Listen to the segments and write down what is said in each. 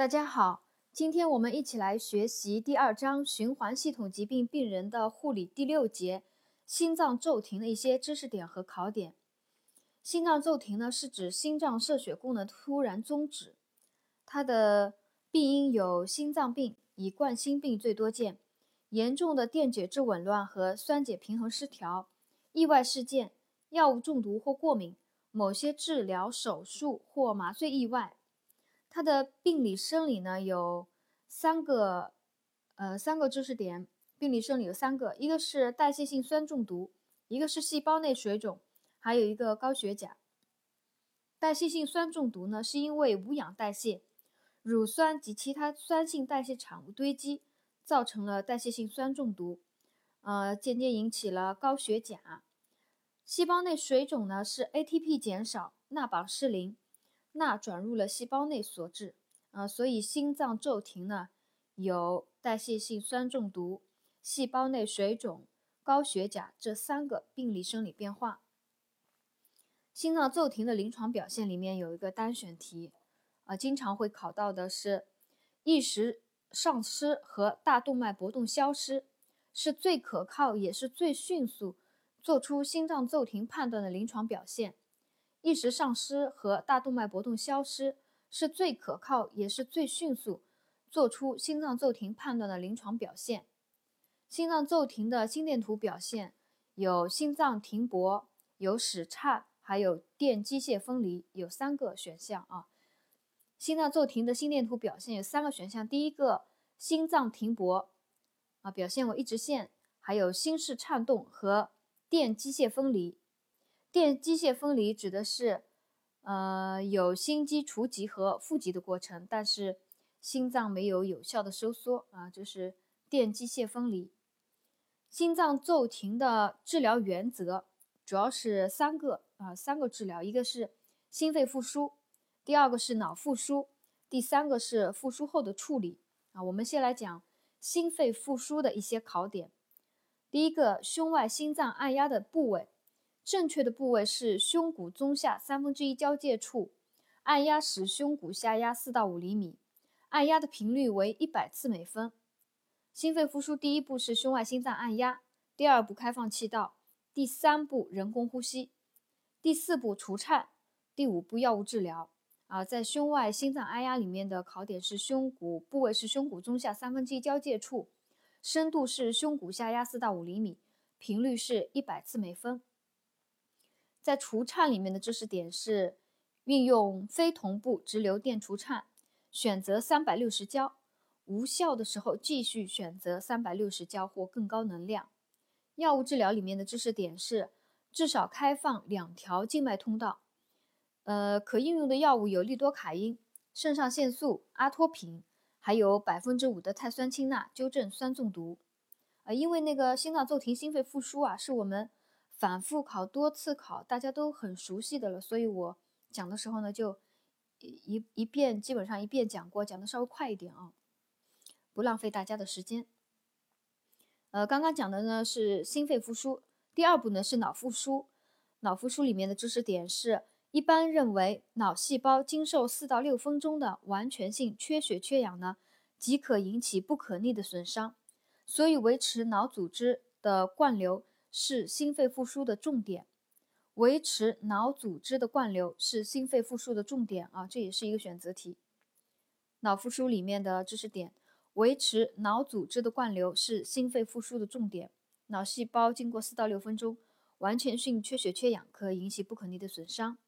大家好，今天我们一起来学习第二章循环系统疾病病人的护理第六节心脏骤停的一些知识点和考点。心脏骤停呢，是指心脏射血功能突然终止，它的病因有心脏病，以冠心病最多见，严重的电解质紊乱和酸碱平衡失调，意外事件、药物中毒或过敏，某些治疗手术或麻醉意外。它的病理生理呢有三个，呃，三个知识点。病理生理有三个，一个是代谢性酸中毒，一个是细胞内水肿，还有一个高血钾。代谢性酸中毒呢，是因为无氧代谢，乳酸及其他酸性代谢产物堆积，造成了代谢性酸中毒，呃，间接引起了高血钾。细胞内水肿呢，是 ATP 减少，钠榜失灵。钠转入了细胞内所致，啊，所以心脏骤停呢，有代谢性酸中毒、细胞内水肿、高血钾这三个病理生理变化。心脏骤停的临床表现里面有一个单选题，啊，经常会考到的是意识丧失和大动脉搏动消失，是最可靠也是最迅速做出心脏骤停判断的临床表现。意识丧失和大动脉搏动消失是最可靠也是最迅速做出心脏骤停判断的临床表现。心脏骤停的心电图表现有心脏停搏、有室颤，还有电机械分离，有三个选项啊。心脏骤停的心电图表现有三个选项，第一个心脏停搏啊，表现为一直线，还有心室颤动和电机械分离。电机械分离指的是，呃，有心肌除极和负极的过程，但是心脏没有有效的收缩啊，就是电机械分离。心脏骤停的治疗原则主要是三个啊，三个治疗，一个是心肺复苏，第二个是脑复苏，第三个是复苏后的处理啊。我们先来讲心肺复苏的一些考点。第一个，胸外心脏按压的部位。正确的部位是胸骨中下三分之一交界处，按压时胸骨下压四到五厘米，按压的频率为一百次每分。心肺复苏第一步是胸外心脏按压，第二步开放气道，第三步人工呼吸，第四步除颤，第五步药物治疗。啊，在胸外心脏按压里面的考点是胸骨部位是胸骨中下三分之一交界处，深度是胸骨下压四到五厘米，频率是一百次每分。在除颤里面的知识点是运用非同步直流电除颤，选择三百六十焦，无效的时候继续选择三百六十焦或更高能量。药物治疗里面的知识点是至少开放两条静脉通道。呃，可应用的药物有利多卡因、肾上腺素、阿托品，还有百分之五的碳酸氢钠纠正酸中毒。呃，因为那个心脏骤停、心肺复苏啊，是我们。反复考多次考，大家都很熟悉的了，所以我讲的时候呢，就一一遍基本上一遍讲过，讲的稍微快一点啊，不浪费大家的时间。呃，刚刚讲的呢是心肺复苏，第二步呢是脑复苏。脑复苏里面的知识点是，一般认为脑细胞经受四到六分钟的完全性缺血缺氧呢，即可引起不可逆的损伤，所以维持脑组织的灌流。是心肺复苏的重点，维持脑组织的灌流是心肺复苏的重点啊，这也是一个选择题。脑复苏里面的知识点，维持脑组织的灌流是心肺复苏的重点。脑细胞经过四到六分钟完全性缺血缺氧，可引起不可逆的损伤。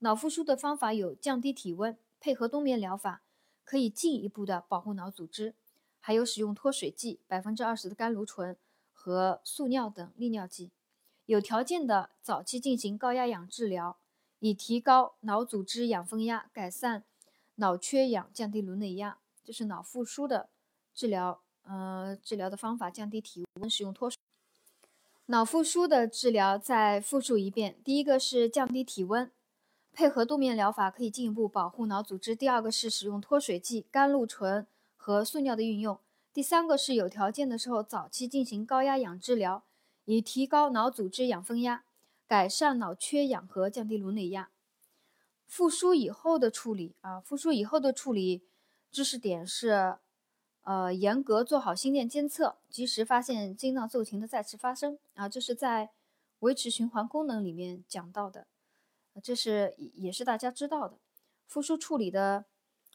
脑复苏的方法有降低体温，配合冬眠疗法，可以进一步的保护脑组织，还有使用脱水剂，百分之二十的甘露醇。和速尿等利尿剂，有条件的早期进行高压氧治疗，以提高脑组织氧分压，改善脑缺氧，降低颅内压。这是脑复苏的治疗，呃，治疗的方法降低体温，使用脱水。脑复苏的治疗再复述一遍：第一个是降低体温，配合冬眠疗法可以进一步保护脑组织；第二个是使用脱水剂甘露醇和速尿的运用。第三个是有条件的时候早期进行高压氧治疗，以提高脑组织氧分压，改善脑缺氧和降低颅内压。复苏以后的处理啊，复苏以后的处理知识点是，呃，严格做好心电监测，及时发现心脏骤停的再次发生啊，这是在维持循环功能里面讲到的，这是也是大家知道的。复苏处理的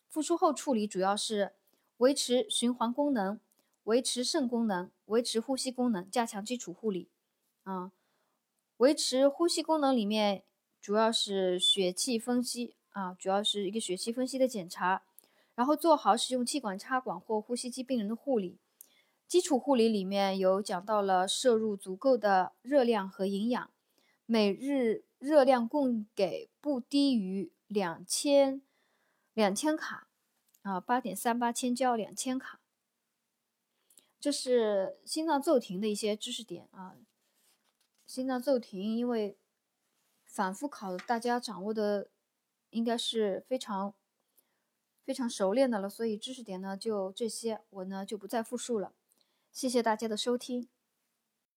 复苏后处理主要是维持循环功能。维持肾功能，维持呼吸功能，加强基础护理，啊，维持呼吸功能里面主要是血气分析啊，主要是一个血气分析的检查，然后做好使用气管插管或呼吸机病人的护理。基础护理里面有讲到了摄入足够的热量和营养，每日热量供给不低于两千两千卡啊，八点三八千焦两千卡。这是心脏骤停的一些知识点啊。心脏骤停，因为反复考，大家掌握的应该是非常非常熟练的了，所以知识点呢就这些，我呢就不再复述了。谢谢大家的收听。